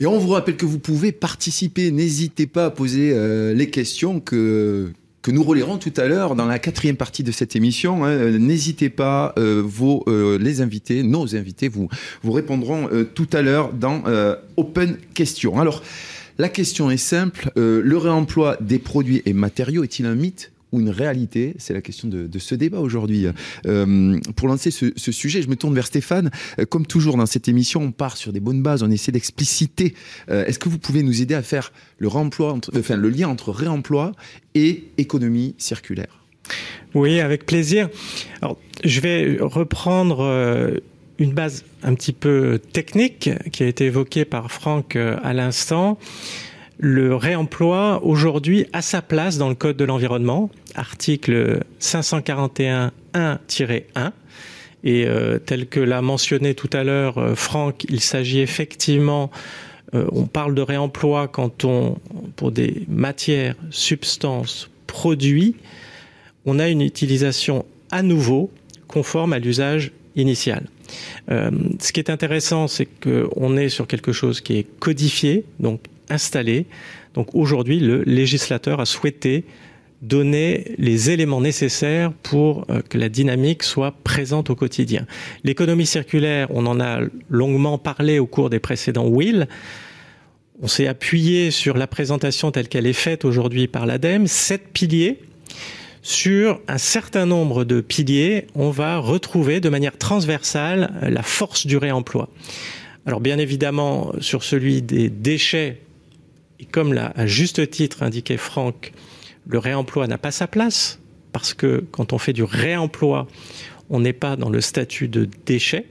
Et on vous rappelle que vous pouvez participer. N'hésitez pas à poser euh, les questions que, nous relayerons tout à l'heure dans la quatrième partie de cette émission. Hein. N'hésitez pas, euh, euh, les invités, nos invités, vous, vous répondront tout à l'heure dans Open Questions. Alors, la question est simple. le réemploi des produits et matériaux est-il un mythe? Une réalité C'est la question de, ce débat aujourd'hui. Euh, pour lancer ce, sujet, je me tourne vers Stéphane. Euh, comme toujours dans cette émission, on part sur des bonnes bases, on essaie d'expliciter. Euh, est-ce que vous pouvez nous aider à faire le, enfin, le lien entre réemploi et économie circulaire? Oui, avec plaisir. Alors, je vais reprendre une base un petit peu technique qui a été évoquée par Franck à l'instant le réemploi aujourd'hui a sa place dans le Code de l'environnement, article 541.1-1. Et euh, tel que l'a mentionné tout à l'heure euh, Franck, il s'agit effectivement, euh, on parle de réemploi quand on, pour des matières, substances, produits, on a une utilisation à nouveau conforme à l'usage initial. ce qui est intéressant, c'est qu'on est sur quelque chose qui est codifié, donc installé. Donc aujourd'hui, le législateur a souhaité donner les éléments nécessaires pour euh, que la dynamique soit présente au quotidien. L'économie circulaire, on en a longuement parlé au cours des précédents Will. On s'est appuyé sur la présentation telle qu'elle est faite aujourd'hui par l'ADEME, sept piliers. Sur un certain nombre de piliers, on va retrouver de manière transversale la force du réemploi. Alors bien évidemment, sur celui des déchets, et comme l'a à juste titre indiqué Franck, le réemploi n'a pas sa place, parce que quand on fait du réemploi, on n'est pas dans le statut de déchet.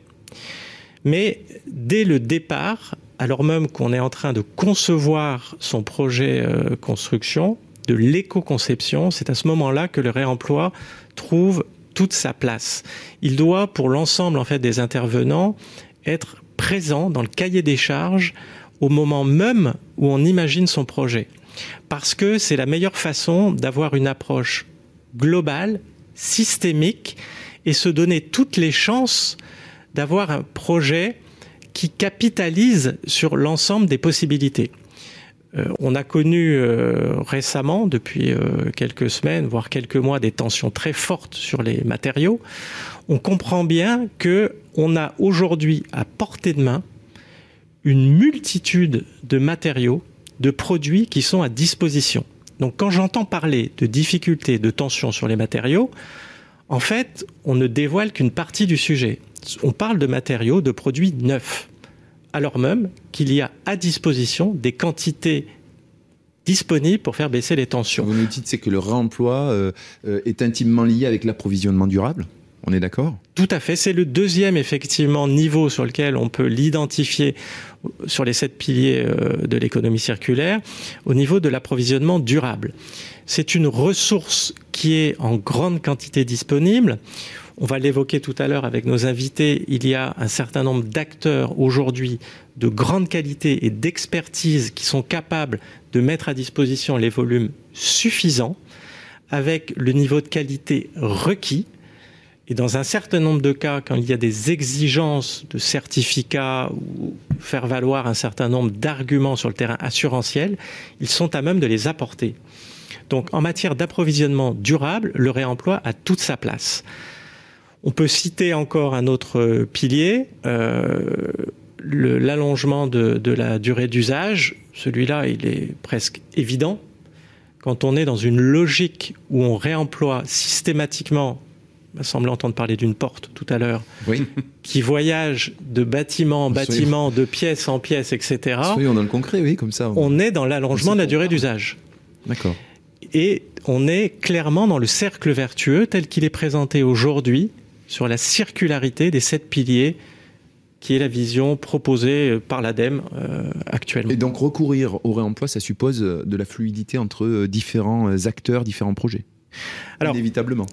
Mais dès le départ, alors même qu'on est en train de concevoir son projet euh, construction, de l'éco-conception, c'est à ce moment-là que le réemploi trouve toute sa place. Il doit, pour l'ensemble en fait des intervenants, être présent dans le cahier des charges au moment même où on imagine son projet. Parce que c'est la meilleure façon d'avoir une approche globale, systémique, et se donner toutes les chances d'avoir un projet qui capitalise sur l'ensemble des possibilités. Euh, on a connu euh, récemment, depuis euh, quelques semaines, voire quelques mois, des tensions très fortes sur les matériaux. On comprend bien que on a aujourd'hui à portée de main une multitude de matériaux, de produits qui sont à disposition. Donc quand j'entends parler de difficultés, de tensions sur les matériaux, en fait, on ne dévoile qu'une partie du sujet. On parle de matériaux, de produits neufs, alors même qu'il y a à disposition des quantités disponibles pour faire baisser les tensions. Vous nous dites que le réemploi euh, euh, est intimement lié avec l'approvisionnement durable? On est d'accord? Tout à fait. C'est le deuxième, effectivement, niveau sur lequel on peut l'identifier sur les sept piliers euh, de l'économie circulaire, au niveau de l'approvisionnement durable. C'est une ressource qui est en grande quantité disponible. On va l'évoquer tout à l'heure avec nos invités. Il y a un certain nombre d'acteurs aujourd'hui de grande qualité et d'expertise qui sont capables de mettre à disposition les volumes suffisants avec le niveau de qualité requis et dans un certain nombre de cas, quand il y a des exigences de certificats ou faire valoir un certain nombre d'arguments sur le terrain assurantiel, ils sont à même de les apporter. Donc en matière d'approvisionnement durable, le réemploi a toute sa place. On peut citer encore un autre pilier, euh, l'allongement de, la durée d'usage. Celui-là, il est presque évident. Quand on est dans une logique où on réemploie systématiquement m'a semblé entendre parler d'une porte tout à l'heure, qui voyage de bâtiment en bâtiment, de pièce en pièce, etc. on dans le concret, oui, comme ça. On, est dans l'allongement de la durée d'usage. D'accord. Et on est clairement dans le cercle vertueux tel qu'il est présenté aujourd'hui sur la circularité des sept piliers qui est la vision proposée par l'ADEME euh, actuellement. Et donc recourir au réemploi, ça suppose de la fluidité entre euh, différents euh, acteurs, différents projets Alors, Inévitablement.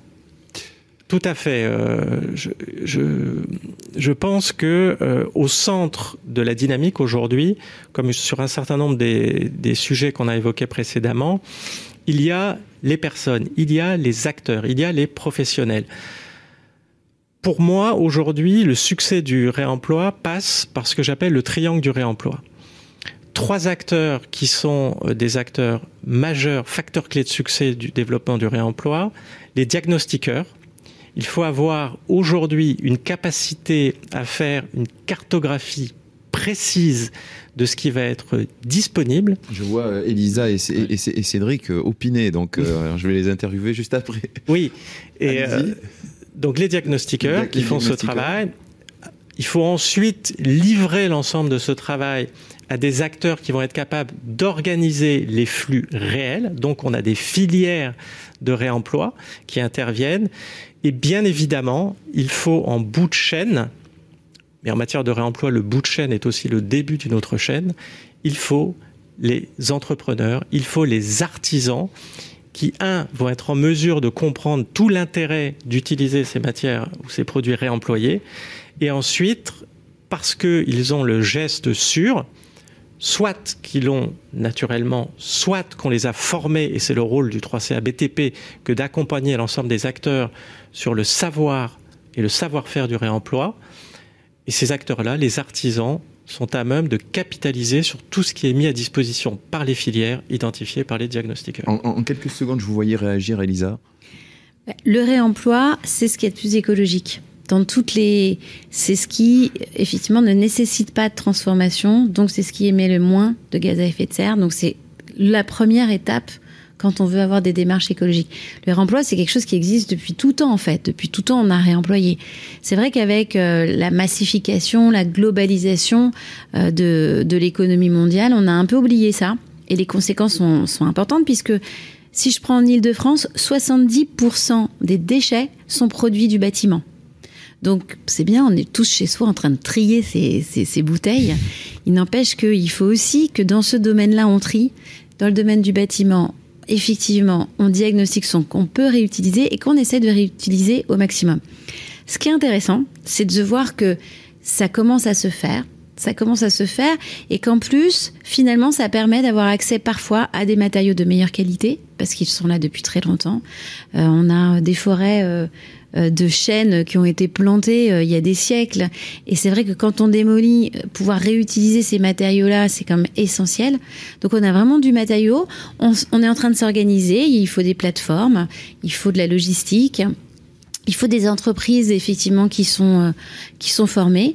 Tout à fait. Euh, je, pense que euh, au centre de la dynamique aujourd'hui, comme sur un certain nombre des, des sujets qu'on a évoqués précédemment, il y a les personnes, il y a les acteurs, il y a les professionnels. Pour moi, aujourd'hui, le succès du réemploi passe par ce que j'appelle le triangle du réemploi. trois acteurs qui sont des acteurs majeurs, facteurs clés de succès du développement du réemploi, les diagnostiqueurs. Il faut avoir aujourd'hui une capacité à faire une cartographie précise de ce qui va être disponible. Je vois euh, Elisa et, Cédric euh, opiner, donc euh, je vais les interviewer juste après. Oui, et donc les diagnostiqueurs qui font ce travail, il faut ensuite livrer l'ensemble de ce travail à des acteurs qui vont être capables d'organiser les flux réels. Donc on a des filières de réemploi qui interviennent. Et bien évidemment, il faut en bout de chaîne mais en matière de réemploi, le bout de chaîne est aussi le début d'une autre chaîne. Il faut les entrepreneurs, il faut les artisans qui, un, vont être en mesure de comprendre tout l'intérêt d'utiliser ces matières ou ces produits réemployés, et ensuite, parce qu'ils ont le geste sûr, soit qu'ils l'ont naturellement, soit qu'on les a formés, et c'est le rôle du 3CA BTP que d'accompagner l'ensemble des acteurs sur le savoir et le savoir-faire du réemploi, et ces acteurs-là, les artisans, sont à même de capitaliser sur tout ce qui est mis à disposition par les filières identifiées par les diagnostiqueurs. En, quelques secondes, je vous voyais réagir, Elisa. Le réemploi, c'est ce qui est le plus écologique. Dans toutes les, c'est ce qui effectivement ne nécessite pas de transformation, donc c'est ce qui émet le moins de gaz à effet de serre. Donc c'est la première étape quand on veut avoir des démarches écologiques. Le réemploi, c'est quelque chose qui existe depuis tout temps, en fait. Depuis tout temps, on a réemployé. C'est vrai qu'avec euh, la massification, la globalisation euh, de, l'économie mondiale, on a un peu oublié ça. Et les conséquences sont, sont importantes puisque si je prends en Ile-de-France, 70% des déchets sont produits du bâtiment. Donc c'est bien, on est tous chez soi en train de trier ces, bouteilles. Il n'empêche qu'il faut aussi que dans ce domaine-là, on trie. Dans le domaine du bâtiment, effectivement, on diagnostique son qu'on peut réutiliser et qu'on essaie de réutiliser au maximum. Ce qui est intéressant, c'est de voir que ça commence à se faire, ça commence à se faire et qu'en plus, finalement, ça permet d'avoir accès parfois à des matériaux de meilleure qualité parce qu'ils sont là depuis très longtemps. Euh, on a des forêts euh, de chênes qui ont été plantées euh, il y a des siècles. Et c'est vrai que quand on démolit, euh, pouvoir réutiliser ces matériaux-là, c'est quand même essentiel. Donc on a vraiment du matériau. On, est en train de s'organiser. Il faut des plateformes, il faut de la logistique. Il faut des entreprises effectivement qui sont qui sont formées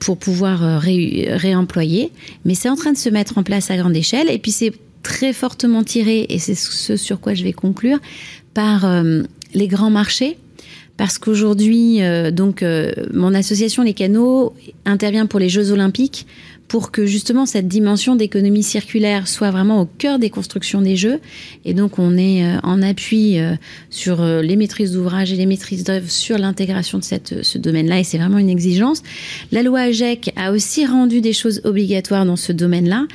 pour pouvoir réemployer, mais c'est en train de se mettre en place à grande échelle. Et puis c'est très fortement tiré, et c'est ce sur quoi je vais conclure, par les grands marchés parce qu'aujourd'hui, euh, donc, euh, mon association Les Canaux intervient pour les Jeux Olympiques pour que justement cette dimension d'économie circulaire soit vraiment au cœur des constructions des jeux. Et donc on est euh, en appui euh, sur euh, les maîtrises d'ouvrage et les maîtrises d'œuvre sur l'intégration de cette, ce domaine-là et c'est vraiment une exigence. La loi AGEC a aussi rendu des choses obligatoires dans ce domaine-là.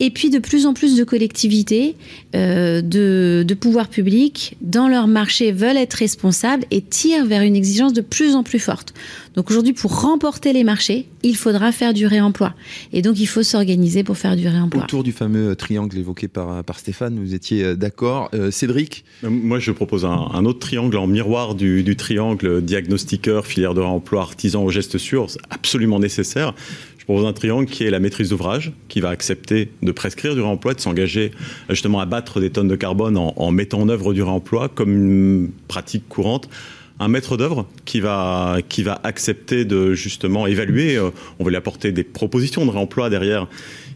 Et puis de plus en plus de collectivités, euh, de, de pouvoirs publics, dans leur marché, veulent être responsables et tirent vers une exigence de plus en plus forte. Donc aujourd'hui, pour remporter les marchés, il faudra faire du réemploi. Et donc, il faut s'organiser pour faire du réemploi. Autour du fameux triangle évoqué par, par Stéphane, vous étiez euh, d'accord. Euh, Cédric Moi, je propose un, autre triangle en miroir du, du, triangle diagnostiqueur, filière de réemploi, artisan au geste sûr, absolument nécessaire. Propose un triangle qui est la maîtrise d'ouvrage, qui va accepter de prescrire du réemploi, de s'engager justement à battre des tonnes de carbone en, en mettant en œuvre du réemploi comme une pratique courante un maître d'œuvre qui va, qui va accepter de justement évaluer. Euh, on va lui apporter des propositions de réemploi derrière.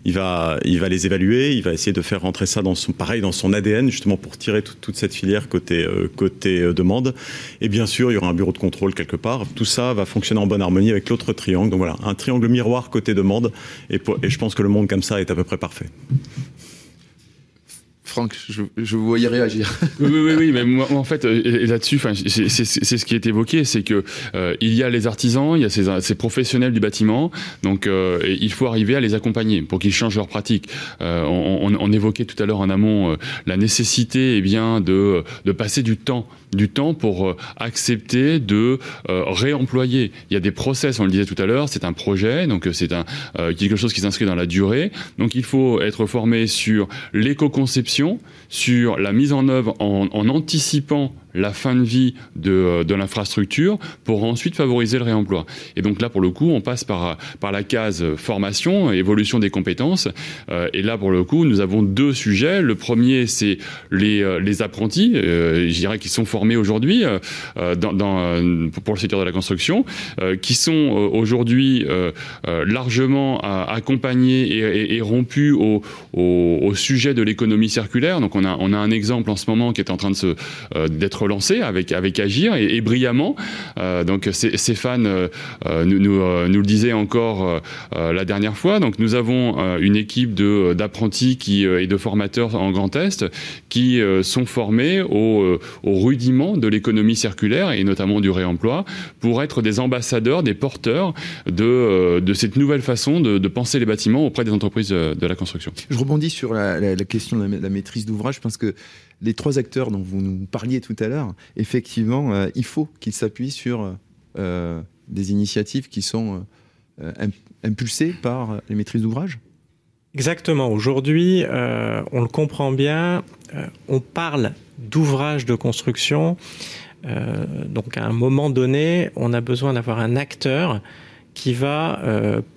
Il va, il va les évaluer, il va essayer de faire rentrer ça dans son, pareil, dans son ADN, justement pour tirer toute cette filière côté, euh, côté euh, demande. Et bien sûr, il y aura un bureau de contrôle quelque part. Tout ça va fonctionner en bonne harmonie avec l'autre triangle. Donc voilà, un triangle miroir côté demande. Et, et je pense que le monde comme ça est à peu près parfait. Franck, je, vous voyais réagir. oui, oui, mais moi, en fait, euh, là-dessus, c'est ce qui est évoqué, c'est que euh, il y a les artisans, il y a ces, professionnels du bâtiment, donc euh, il faut arriver à les accompagner pour qu'ils changent leur pratique. Euh, on, évoquait tout à l'heure en amont la nécessité, eh bien, de passer du temps du temps pour accepter de réemployer. Il y a des process, on le disait tout à l'heure, c'est un projet, donc c'est un quelque chose qui s'inscrit dans la durée. Donc il faut être formé sur l'éco-conception sur la mise en œuvre en, anticipant la fin de vie de, de l'infrastructure pour ensuite favoriser le réemploi. Et donc là, pour le coup, on passe par, par la case formation, évolution des compétences. et là, pour le coup, nous avons deux sujets. Le premier, c'est les, les apprentis, je dirais, qui sont formés aujourd'hui dans, dans, pour le secteur de la construction, qui sont aujourd'hui largement accompagnés et, et, rompus au, au, au sujet de l'économie circulaire. Donc on a, on a un exemple en ce moment qui est en train de se euh, d'être lancé avec avec Agir et, brillamment. Euh, donc Stéphane euh, nous, nous, nous, le disait encore la dernière fois. Donc nous avons une équipe d'apprentis qui et de formateurs en Grand Est qui sont formés au, au rudiment de l'économie circulaire et notamment du réemploi pour être des ambassadeurs, des porteurs de, de cette nouvelle façon de, penser les bâtiments auprès des entreprises de la construction. Je rebondis sur la, question de la, la maîtrise d'ouvrage parce que les trois acteurs dont vous nous parliez tout à l'heure, effectivement, euh, il faut qu'ils s'appuient sur euh, des initiatives qui sont euh, impulsées par les maîtrises d'ouvrage Exactement. Aujourd'hui, on le comprend bien, on parle d'ouvrage de construction. Donc à un moment donné, on a besoin d'avoir un acteur qui va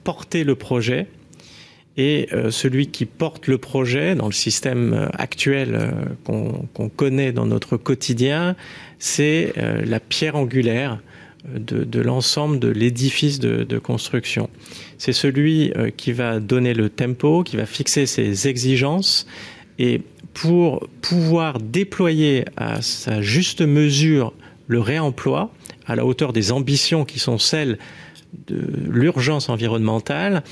porter le projet et euh, celui qui porte le projet dans le système euh, actuel euh, qu'on qu connaît dans notre quotidien, c'est la pierre angulaire de, de l'ensemble de l'édifice de, de, construction. C'est celui qui va donner le tempo, qui va fixer ses exigences et pour pouvoir déployer à sa juste mesure le réemploi à la hauteur des ambitions qui sont celles de l'urgence environnementale,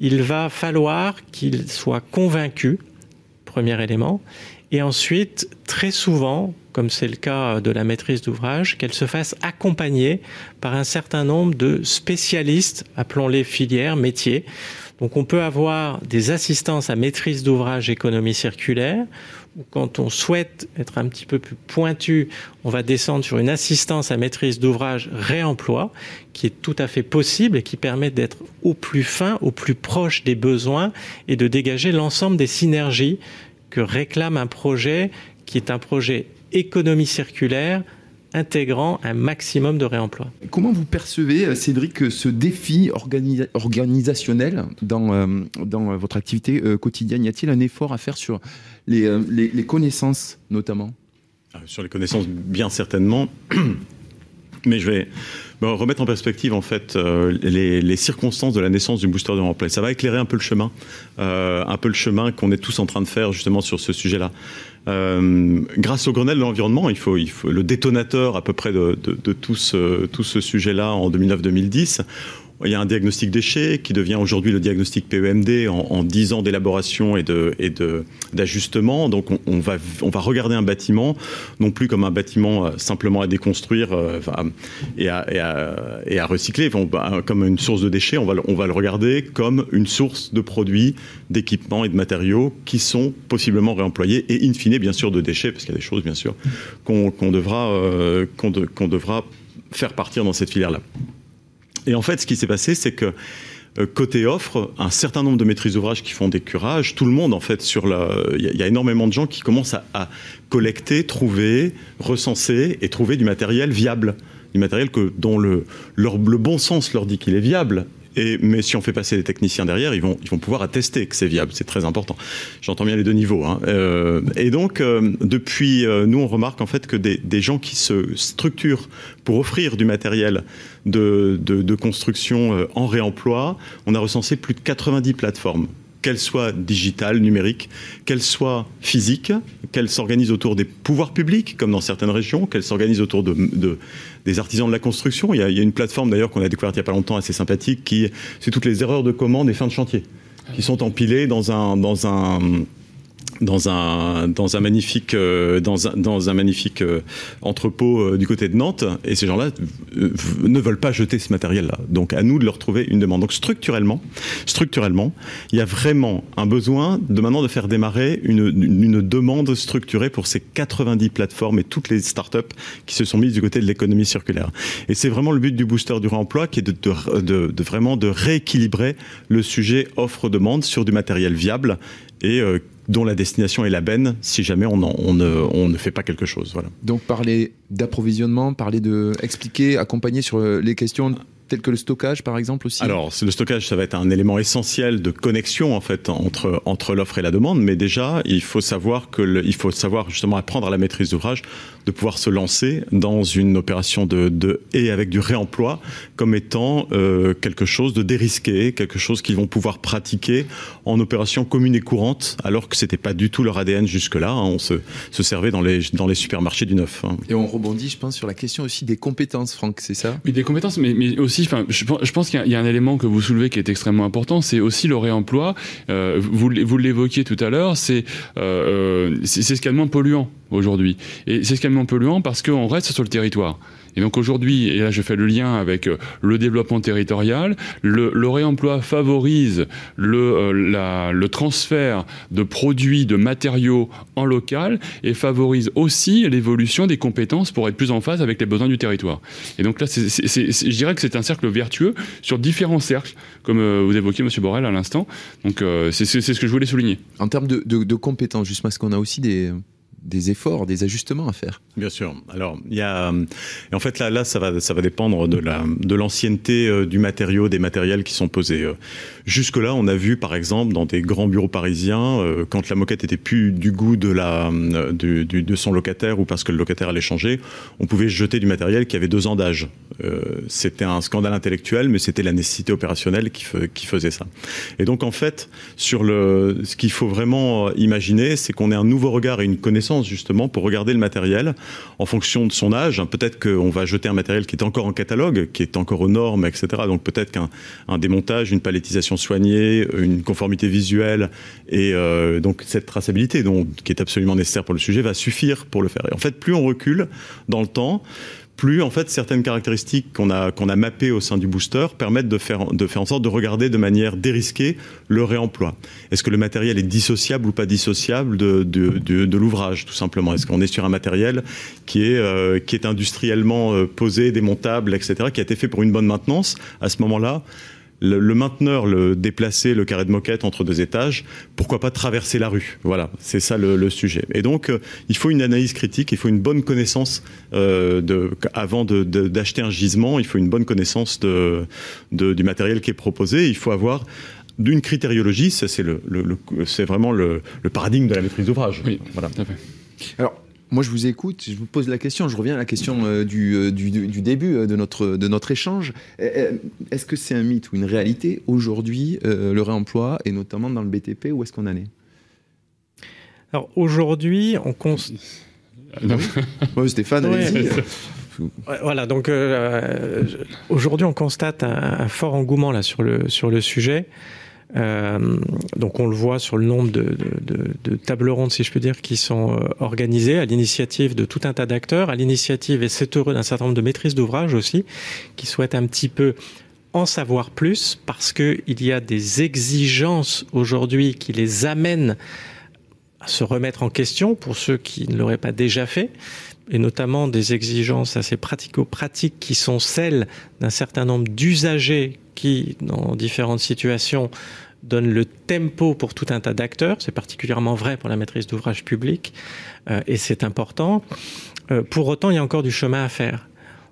il va falloir qu'il soit convaincu, premier élément, et ensuite, très souvent, comme c'est le cas de la maîtrise d'ouvrage, qu'elle se fasse accompagner par un certain nombre de spécialistes, appelons-les filières, métiers. Donc on peut avoir des assistances à maîtrise d'ouvrage économie circulaire, quand on souhaite être un petit peu plus pointu, on va descendre sur une assistance à maîtrise d'ouvrage réemploi, qui est tout à fait possible et qui permet d'être au plus fin, au plus proche des besoins et de dégager l'ensemble des synergies que réclame un projet qui est un projet économie circulaire intégrant un maximum de réemploi. Comment vous percevez, Cédric, ce défi organisa organisationnel dans, euh, dans votre activité euh, quotidienne? Y a-t-il un effort à faire sur les, euh, les, connaissances notamment Sur les connaissances, bien certainement. Mais je vais bon, remettre en perspective en fait euh, les, circonstances de la naissance du booster de remplacement. Ça va éclairer un peu le chemin, euh, un peu le chemin qu'on est tous en train de faire justement sur ce sujet-là. Grâce au Grenelle de l'environnement, il faut, il faut le détonateur à peu près de, de, tout ce sujet-là en 2009-2010 il y a un diagnostic déchet qui devient aujourd'hui le diagnostic PEMD en, en 10 ans d'élaboration et et de d'ajustement. Donc on, va on va regarder un bâtiment non plus comme un bâtiment euh, simplement à déconstruire euh, et, à, et, à, recycler, on, comme une source de déchets. On va on va le regarder comme une source de produits, d'équipements et de matériaux qui sont possiblement réemployés et in fine bien sûr de déchets parce qu'il y a des choses bien sûr qu'on qu devra euh, qu'on de, qu devra faire partir dans cette filière là. Et en fait, ce qui s'est passé, c'est que euh, côté offre, un certain nombre de maîtrises d'ouvrage qui font des curages, tout le monde en fait sur la, il y, a énormément de gens qui commencent à, collecter, trouver, recenser et trouver du matériel viable, du matériel que dont le bon sens leur dit qu'il est viable et, mais si on fait passer les techniciens derrière, ils vont, ils vont pouvoir attester que c'est viable. C'est très important. J'entends bien les deux niveaux. Hein. Euh, et donc, euh, depuis, euh, nous, on remarque en fait que des, des, gens qui se structurent pour offrir du matériel de, de, construction en réemploi, on a recensé plus de 90 plateformes qu'elle soit digitale, numérique, qu'elle soit physique, qu'elle s'organise autour des pouvoirs publics, comme dans certaines régions, qu'elle s'organise autour de, de, des artisans de la construction. Il y a, une plateforme d'ailleurs qu'on a découverte il n'y a pas longtemps assez sympathique, qui c'est toutes les erreurs de commande et fin de chantier, qui sont empilées dans un, dans un dans un dans un magnifique euh, dans un dans un magnifique euh, entrepôt euh, du côté de Nantes et ces gens-là ne veulent pas jeter ce matériel-là. Donc à nous de leur trouver une demande. Donc structurellement, structurellement, il y a vraiment un besoin de maintenant de faire démarrer une, une, une demande structurée pour ces 90 plateformes et toutes les startups qui se sont mises du côté de l'économie circulaire. Et c'est vraiment le but du booster du réemploi qui est de, de, de, de vraiment de rééquilibrer le sujet offre-demande sur du matériel viable et euh, dont la destination est la benne si jamais on, on, ne, on ne fait pas quelque chose. Voilà. Donc parler d'approvisionnement, parler de expliquer, accompagner sur les questions tel que le stockage par exemple aussi Alors, le stockage, ça va être un élément essentiel de connexion en fait entre entre l'offre et la demande, mais déjà, il faut savoir que le, il faut savoir justement apprendre à la maîtrise d'ouvrage de pouvoir se lancer dans une opération de, de et avec du réemploi comme étant euh, quelque chose de dérisqué, quelque chose qu'ils vont pouvoir pratiquer en opération commune et courante, alors que c'était pas du tout leur ADN jusque-là. Hein. On se, se servait dans les dans les supermarchés du neuf. Hein. Et on rebondit, je pense, sur la question aussi des compétences, Franck, c'est ça? Oui, des compétences, mais, mais aussi, enfin, je, je pense qu'il y, y, a un élément que vous soulevez qui est extrêmement important, c'est aussi le réemploi. Euh, vous vous l'évoquiez tout à l'heure, c'est euh, c'est ce qu'il y a de moins polluant aujourd'hui. Et c'est ce qui polluant parce qu'on reste sur le territoire. Et donc aujourd'hui, et là je fais le lien avec euh, le développement territorial, le, réemploi favorise le, euh, le transfert de produits, de matériaux en local et favorise aussi l'évolution des compétences pour être plus en phase avec les besoins du territoire. Et donc là, c'est, c'est, c'est, je dirais que c'est un cercle vertueux sur différents cercles, comme euh, vous évoquiez, Monsieur Borrell, à l'instant. Donc c'est, ce que je voulais souligner. En termes de compétences, justement, parce qu'on a aussi des des efforts, des ajustements à faire. Bien sûr. Alors, il y a, et en fait là, là, ça va, ça va dépendre de la, de l'ancienneté euh, du matériau, des matériels qui sont posés. Euh, jusque-là, on a vu, par exemple, dans des grands bureaux parisiens, euh, quand la moquette était plus du goût de la, du, de son locataire ou parce que le locataire allait changer, on pouvait jeter du matériel qui avait deux ans d'âge. c'était un scandale intellectuel, mais c'était la nécessité opérationnelle qui, qui faisait ça. Et donc, en fait, sur le, ce qu'il faut vraiment imaginer, c'est qu'on ait un nouveau regard et une connaissance justement pour regarder le matériel en fonction de son âge. Peut-être qu'on va jeter un matériel qui est encore en catalogue, qui est encore aux normes, etc. Donc peut-être qu'un démontage, une palettisation soignée, une conformité visuelle et euh, donc cette traçabilité donc, qui est absolument nécessaire pour le sujet va suffire pour le faire. Et en fait, plus on recule dans le temps, plus en fait certaines caractéristiques qu'on a qu'on a mappées au sein du booster permettent de faire de faire en sorte de regarder de manière dérisquée le réemploi. Est-ce que le matériel est dissociable ou pas dissociable de de, l'ouvrage tout simplement? Est-ce qu'on est sur un matériel qui est euh, qui est industriellement euh, posé, démontable, etc., qui a été fait pour une bonne maintenance? À ce moment-là le, le, mainteneur, le déplacer le carré de moquette entre deux étages, pourquoi pas traverser la rue? Voilà, c'est ça le, le, sujet. Et donc, euh, il faut une analyse critique, il faut une bonne connaissance euh, de, avant d'acheter un gisement, il faut une bonne connaissance de, de, du matériel qui est proposé. Il faut avoir d'une critériologie, c'est le, le, c'est vraiment le, paradigme de la maîtrise d'ouvrage. Oui, voilà. Tout à fait. Alors, moi, je vous écoute, je vous pose la question, je reviens à la question euh, du, euh, du, du, début euh, de, notre, de notre échange. Est-ce que c'est un mythe ou une réalité aujourd'hui, euh, le réemploi, et notamment dans le BTP, où est-ce qu'on en est? Alors aujourd'hui, on constate... oui, Stéphane, allez-y. Voilà, donc euh, aujourd'hui, on constate un, un, fort engouement là, sur, le, sur le sujet. Euh, donc on le voit sur le nombre de, de, de, tables rondes, si je peux dire, qui sont euh, organisées à l'initiative de tout un tas d'acteurs, à l'initiative, et c'est heureux, d'un certain nombre de maîtrises d'ouvrage aussi, qui souhaitent un petit peu en savoir plus, parce qu'il y a des exigences aujourd'hui qui les amènent à se remettre en question pour ceux qui ne l'auraient pas déjà fait et notamment des exigences assez pratico-pratiques qui sont celles d'un certain nombre d'usagers qui, dans différentes situations, donnent le tempo pour tout un tas d'acteurs. C'est particulièrement vrai pour la maîtrise d'ouvrage public euh, et c'est important. Euh, pour autant, il y a encore du chemin à faire.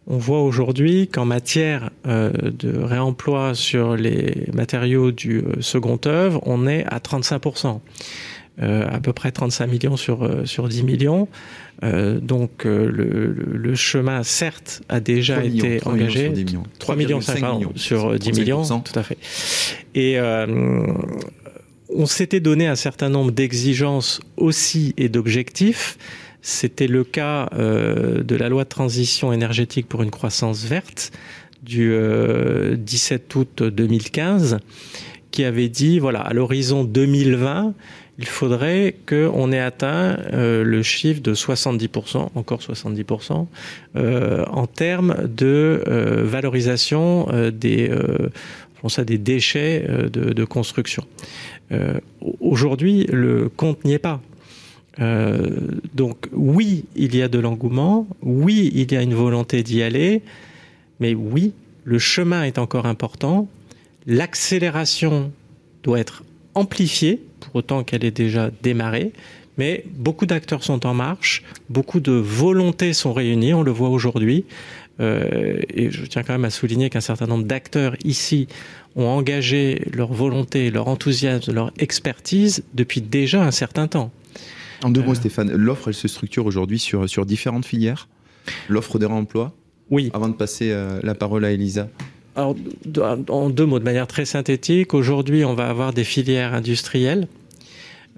On voit aujourd'hui qu'en matière euh, de réemploi sur les matériaux du second œuvre, on est à 35%. Euh, à peu près 35 millions sur, euh, sur 10 millions. Euh, donc euh, le, le, chemin, certes, a déjà millions, été 3 engagé. Millions millions. 3 millions 5 millions sur 10 millions, tout à fait. Et euh, on s'était donné un certain nombre d'exigences aussi et d'objectifs. C'était le cas euh, de la loi de transition énergétique pour une croissance verte du euh, 17 août 2015 qui avait dit voilà à l'horizon 2020 il faudrait qu'on ait atteint euh, le chiffre de 70%, encore 70%, euh, en termes de euh, valorisation des, déchets de, construction. Aujourd'hui, le compte n'y est pas. Donc oui, il y a de l'engouement, oui, il y a une volonté d'y aller, mais oui, le chemin est encore important, l'accélération doit être amplifiée pour autant qu'elle ait déjà démarré. Mais beaucoup d'acteurs sont en marche, beaucoup de volontés sont réunies, on le voit aujourd'hui. Euh, et je tiens quand même à souligner qu'un certain nombre d'acteurs ici ont engagé leur volonté, leur enthousiasme, leur expertise depuis déjà un certain temps. En deux mots, euh. Stéphane, l'offre, elle se structure aujourd'hui sur, sur différentes filières? L'offre de réemploi? Oui. Avant de passer euh, la parole à Elisa. Alors, en deux mots, de manière très synthétique, aujourd'hui, on va avoir des filières industrielles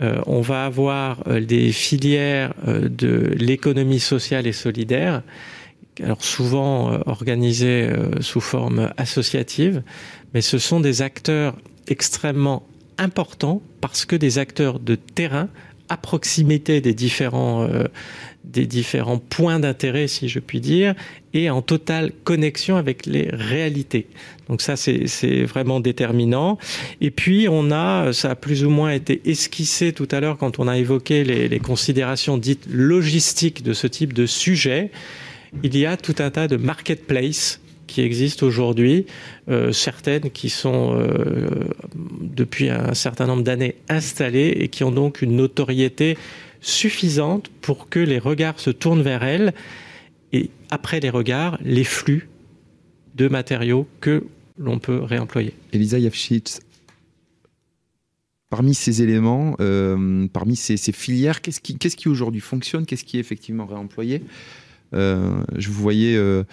euh, on va avoir euh, des filières euh, de l'économie sociale et solidaire, alors souvent organisées sous forme associative, mais ce sont des acteurs extrêmement importants parce que des acteurs de terrain à proximité des différents, des différents points d'intérêt, si je puis dire, et en totale connexion avec les réalités. Donc ça, c'est vraiment déterminant. Et puis, on a, ça a plus ou moins été esquissé tout à l'heure quand on a évoqué les, considérations dites logistiques de ce type de sujet. Il y a tout un tas de marketplaces qui existent aujourd'hui, euh, certaines qui sont euh, depuis un certain nombre d'années installées et qui ont donc une notoriété suffisante pour que les regards se tournent vers elles et après les regards, les flux de matériaux que l'on peut réemployer. Elisa Yafshitz, parmi ces éléments, euh, parmi ces, filières, qu'est-ce qui, qui aujourd'hui fonctionne Qu'est-ce qui est effectivement réemployé? Euh, Je vous voyais euh,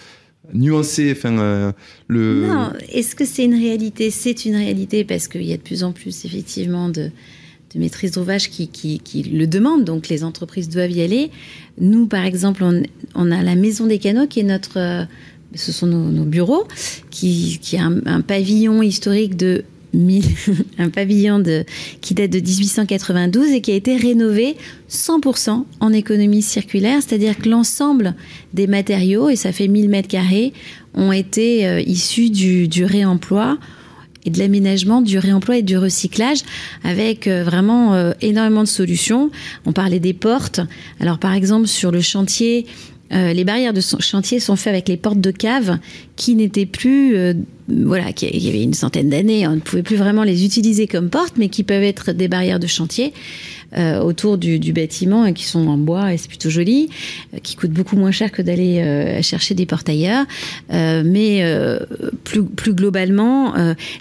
nuancer enfin, le... Non, est-ce que c'est une réalité? C'est une réalité parce qu'il y a de plus en plus effectivement de maîtrise d'ouvrage qui, qui, le demandent, donc les entreprises doivent y aller. Nous, par exemple, on, a la Maison des Canaux qui est notre, euh, ce sont nos, bureaux, qui, qui a un, pavillon historique de un pavillon qui date de 1892 et qui a été rénové 100% en économie circulaire, c'est-à-dire que l'ensemble des matériaux, et ça fait 1000 mètres carrés, ont été euh, issus du réemploi et de l'aménagement, du réemploi et du recyclage avec euh, vraiment euh, énormément de solutions. On parlait des portes. Alors par exemple sur le chantier, euh, les barrières de chantier sont faites avec les portes de cave qui n'étaient plus, voilà, qui, il y avait une centaine d'années, on ne pouvait plus vraiment les utiliser comme portes, mais qui peuvent être des barrières de chantier. Euh, autour du, bâtiment et qui sont en bois et c'est plutôt joli, euh, qui coûtent beaucoup moins cher que d'aller euh, chercher des portailleurs. mais plus, plus globalement,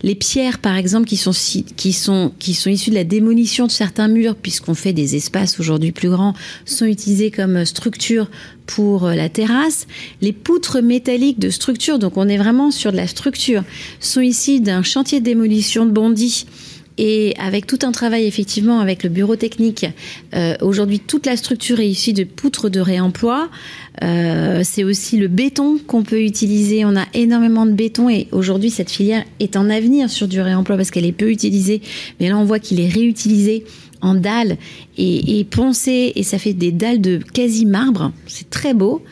les pierres, par exemple, qui sont, qui, sont, qui sont issues de la démolition de certains murs, puisqu'on fait des espaces aujourd'hui plus grands, sont utilisées comme structure pour la terrasse. Les poutres métalliques de structure, donc on est vraiment sur de la structure, sont ici d'un chantier de démolition de Bondy et avec tout un travail effectivement avec le bureau technique, euh, aujourd'hui toute la structure est issue de poutres de réemploi. Euh, c'est aussi le béton qu'on peut utiliser. On a énormément de béton et aujourd'hui cette filière est en avenir sur du réemploi parce qu'elle est peu utilisée. Mais là on voit qu'il est réutilisé en dalles et, poncé et ça fait des dalles de quasi marbre. C'est très beau.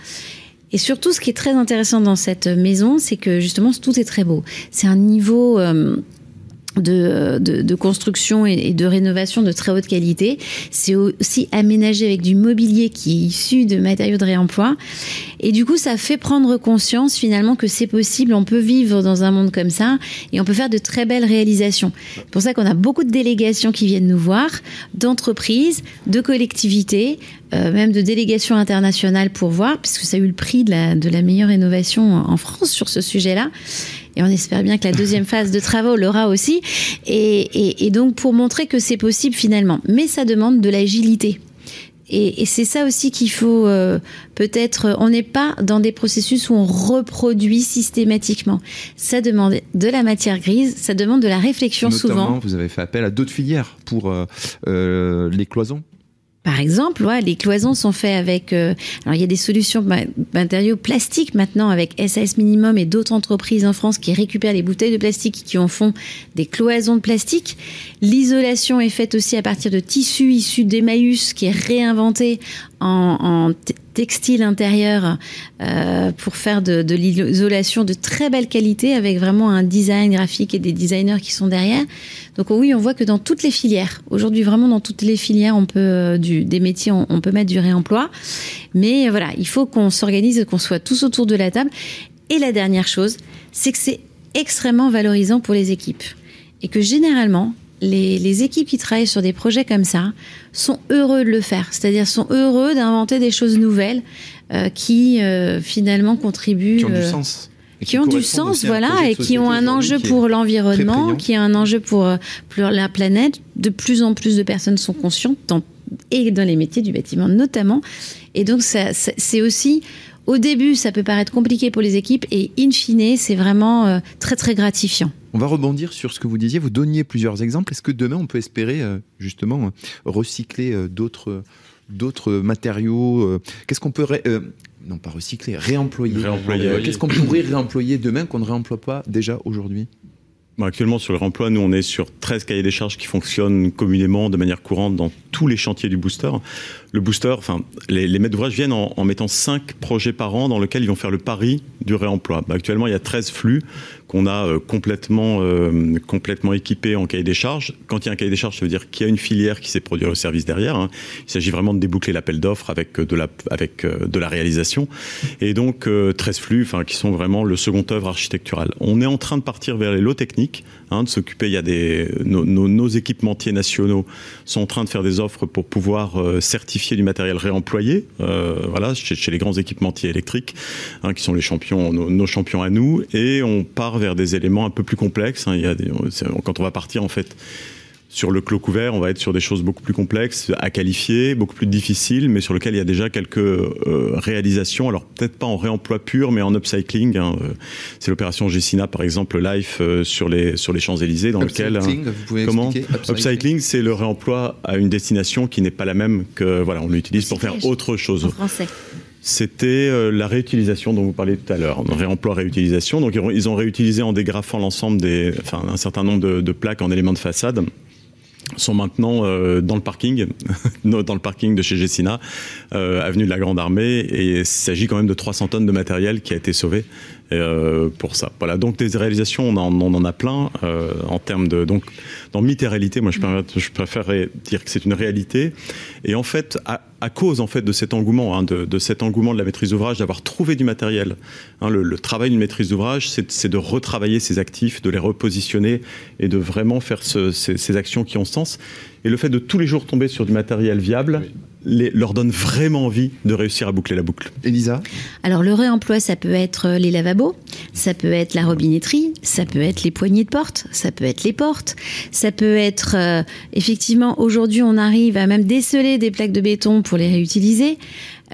Et surtout, ce qui est très intéressant dans cette maison, c'est que justement, tout est très beau. C'est un niveau euh, de, de, construction et, de rénovation de très haute qualité. C'est aussi aménagé avec du mobilier qui est issu de matériaux de réemploi. Et du coup, ça fait prendre conscience finalement que c'est possible, on peut vivre dans un monde comme ça et on peut faire de très belles réalisations. C'est pour ça qu'on a beaucoup de délégations qui viennent nous voir, d'entreprises, de collectivités, euh, même de délégations internationales pour voir, puisque ça a eu le prix de la, de la meilleure rénovation en France sur ce sujet-là et on espère bien que la deuxième phase de travaux l'aura aussi. Et, donc pour montrer que c'est possible finalement, mais ça demande de l'agilité. Et, c'est ça aussi qu'il faut euh, peut-être. On n'est pas dans des processus où on reproduit systématiquement. Ça demande de la matière grise, ça demande de la réflexion Notamment, souvent. Vous avez fait appel à d'autres filières pour euh, euh, les cloisons. Par exemple, ouais, les cloisons sont faites avec. Euh, alors, il y a des solutions matériaux plastiques maintenant avec SAS Minimum et d'autres entreprises en France qui récupèrent les bouteilles de plastique qui en font des cloisons de plastique. L'isolation est faite aussi à partir de tissus issus d'Emmaüs qui est réinventé en, textile intérieur euh, pour faire de, l'isolation de très belle qualité avec vraiment un design graphique et des designers qui sont derrière. Donc oui, on voit que dans toutes les filières, aujourd'hui vraiment dans toutes les filières, on peut euh, des métiers, on, on, peut mettre du réemploi. Mais voilà, il faut qu'on s'organise, qu'on soit tous autour de la table. Et la dernière chose, c'est que c'est extrêmement valorisant pour les équipes et que généralement les, les équipes qui travaillent sur des projets comme ça sont heureux de le faire, c'est-à-dire sont heureux d'inventer des choses nouvelles euh, qui euh, finalement contribuent. Qui ont du euh, sens. Qui ont du sens, voilà, et qui ont un enjeu pour l'environnement, qui ont un enjeu pour, pour la planète. De plus en plus de personnes sont conscientes, et dans les métiers du bâtiment notamment. Et donc, ça- ça- c'est aussi, au début, ça peut paraître compliqué pour les équipes, et in fine, c'est vraiment euh, très, très gratifiant. On va rebondir sur ce que vous disiez. Vous donniez plusieurs exemples. Est-ce que demain, on peut espérer euh, justement euh, recycler euh, d'autres d'autres matériaux Qu'est-ce qu'on peut ré- non pas recycler, réemployer Réemployer. Qu'est-ce qu'on pourrait réemployer demain qu'on ne réemploie pas déjà aujourd'hui? Bon, actuellement, sur le réemploi, nous, on est sur 13 cahiers des charges qui fonctionnent communément de manière courante dans tous les chantiers du booster. Le booster, enfin, les, les maîtres d'ouvrage viennent en, mettant 5 projets par an dans lesquels ils vont faire le pari du réemploi. Bah, actuellement, il y a 13 flux qu'on a euh, complètement, euh, complètement équipés en cahier des charges. Quand il y a un cahier des charges, ça veut dire qu'il y a une filière qui s'est produire le service derrière. hein. Il s'agit vraiment de déboucler l'appel d'offres avec, euh, de la, avec euh, de la réalisation. Et donc, euh, 13 flux, enfin, qui sont vraiment le second œuvre architectural. On est en train de partir vers les lots techniques, hein, de s'occuper. Il y a des, nos, équipementiers nationaux sont en train de faire des offres pour pouvoir euh, certifier du matériel réemployé, euh, voilà, chez, les grands équipementiers électriques, hein, qui sont les champions, nos, champions à nous. Et on part vers des éléments un peu plus complexes. hein. Il y a quand on va partir, en fait, sur le clos couvert, on va être sur des choses beaucoup plus complexes à qualifier, beaucoup plus difficiles, mais sur lesquelles il y a déjà quelques euh, réalisations. Alors peut-être pas en réemploi pur, mais en upcycling. hein. Euh, C'est l'opération Gessina, par exemple, Life euh, sur les sur les Champs Élysées, dans lequel Upcycling, vous pouvez comment expliquer upcycling, c'est le réemploi à une destination qui n'est pas la même que voilà, on l'utilise pour faire autre chose. En français. C'était la réutilisation dont vous parliez tout à l'heure, réemploi réutilisation. Donc ils ont, ils ont réutilisé en dégrafant l'ensemble des, enfin un certain nombre de, de plaques en éléments de façade sont maintenant euh, dans le parking, dans le parking de chez Gessina, euh, avenue de la Grande Armée, et il s'agit quand même de 300 tonnes de matériel qui a été sauvé euh, pour ça. Voilà, donc des réalisations, on en, on en a plein euh, en termes de donc dans mythe et réalité. Moi, je, préfère, je préférerais dire que c'est une réalité. Et en fait, à, à cause en fait de cet engouement, hein, de, de, cet engouement de la maîtrise d'ouvrage, d'avoir trouvé du matériel. Hein, le, le, travail d'une maîtrise d'ouvrage, c'est de retravailler ses actifs, de les repositionner et de vraiment faire ce, ces, ces, actions qui ont sens. Et le fait de tous les jours tomber sur du matériel viable. Oui. Les, leur donne vraiment envie de réussir à boucler la boucle. Elisa Alors le réemploi, ça peut être les lavabos, ça peut être la robinetterie, ça peut être les poignées de porte, ça peut être les portes, ça peut être euh, effectivement aujourd'hui on arrive à même déceler des plaques de béton pour les réutiliser.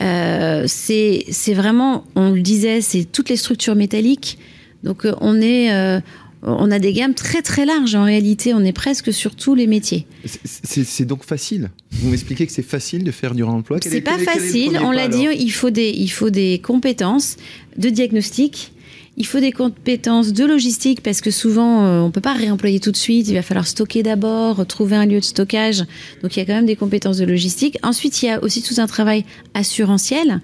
Euh, c'est vraiment, on le disait, c'est toutes les structures métalliques. Donc euh, on est euh, on a des gammes très très larges en réalité, on est presque sur tous les métiers. C'est donc facile. Vous m'expliquez que c'est facile de faire du réemploi C'est pas facile, on l'a dit, il faut, des, il faut des compétences de diagnostic. Il faut des compétences de logistique parce que souvent euh, on peut pas réemployer tout de suite. Il va falloir stocker d'abord, trouver un lieu de stockage. Donc il y a quand même des compétences de logistique. Ensuite il y a aussi tout un travail assurantiel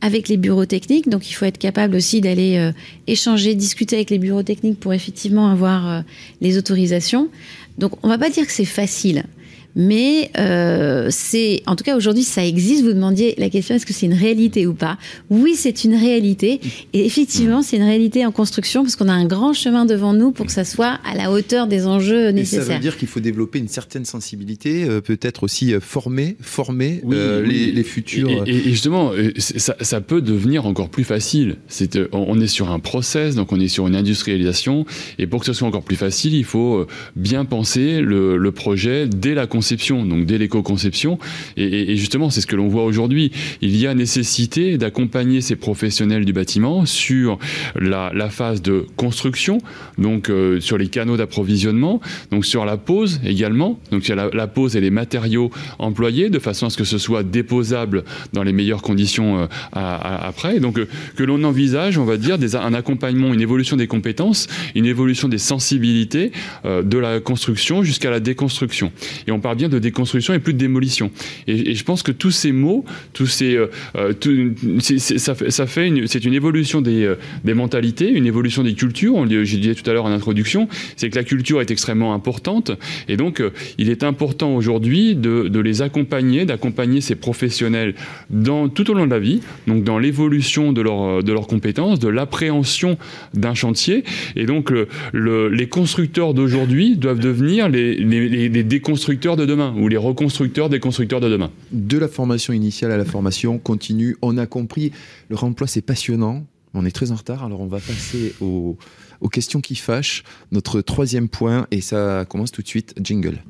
avec les bureaux techniques. Donc il faut être capable aussi d'aller euh, échanger, discuter avec les bureaux techniques pour effectivement avoir euh, les autorisations. Donc on va pas dire que c'est facile. Mais euh, c'est, en tout cas aujourd'hui, ça existe. Vous demandiez la question est-ce que c'est une réalité ou pas? Oui, c'est une réalité. Et effectivement, c'est une réalité en construction parce qu'on a un grand chemin devant nous pour que ça soit à la hauteur des enjeux nécessaires. Et ça veut dire qu'il faut développer une certaine sensibilité, euh, peut-être aussi former, former oui, euh, oui. Les, les, futurs. Et, et, et justement, euh, ça, ça, peut devenir encore plus facile. C'est, euh, on est sur un process, donc on est sur une industrialisation. Et pour que ce soit encore plus facile, il faut euh, bien penser le, le projet dès la donc dès l'éco-conception. Et, justement, c'est ce que l'on voit aujourd'hui. Il y a nécessité d'accompagner ces professionnels du bâtiment sur la, phase de construction, donc euh, sur les canaux d'approvisionnement, donc sur la pose également, donc sur la, la, pose et les matériaux employés, de façon à ce que ce soit déposable dans les meilleures conditions euh, après. Donc euh, que l'on envisage, on va dire, un accompagnement, une évolution des compétences, une évolution des sensibilités de la construction jusqu'à la déconstruction. Et on parle parle bien de déconstruction et plus de démolition. Et, je pense que tous ces mots, tous ces, ça, fait, ça fait c'est une évolution des, des mentalités, une évolution des cultures. On, je disais tout à l'heure en introduction, c'est que la culture est extrêmement importante, et donc il est important aujourd'hui de, de les accompagner, d'accompagner ces professionnels dans, tout au long de la vie, donc dans l'évolution de, leur, de leurs compétences, de l'appréhension d'un chantier. Et donc, le, les constructeurs d'aujourd'hui doivent devenir les, les, les, déconstructeurs de demain, ou les reconstructeurs des constructeurs de demain. De la formation initiale à la formation continue, on a compris, le remploi c'est passionnant, on est très en retard, alors on va passer aux, aux questions qui fâchent, notre troisième point, et ça commence tout de suite, jingle.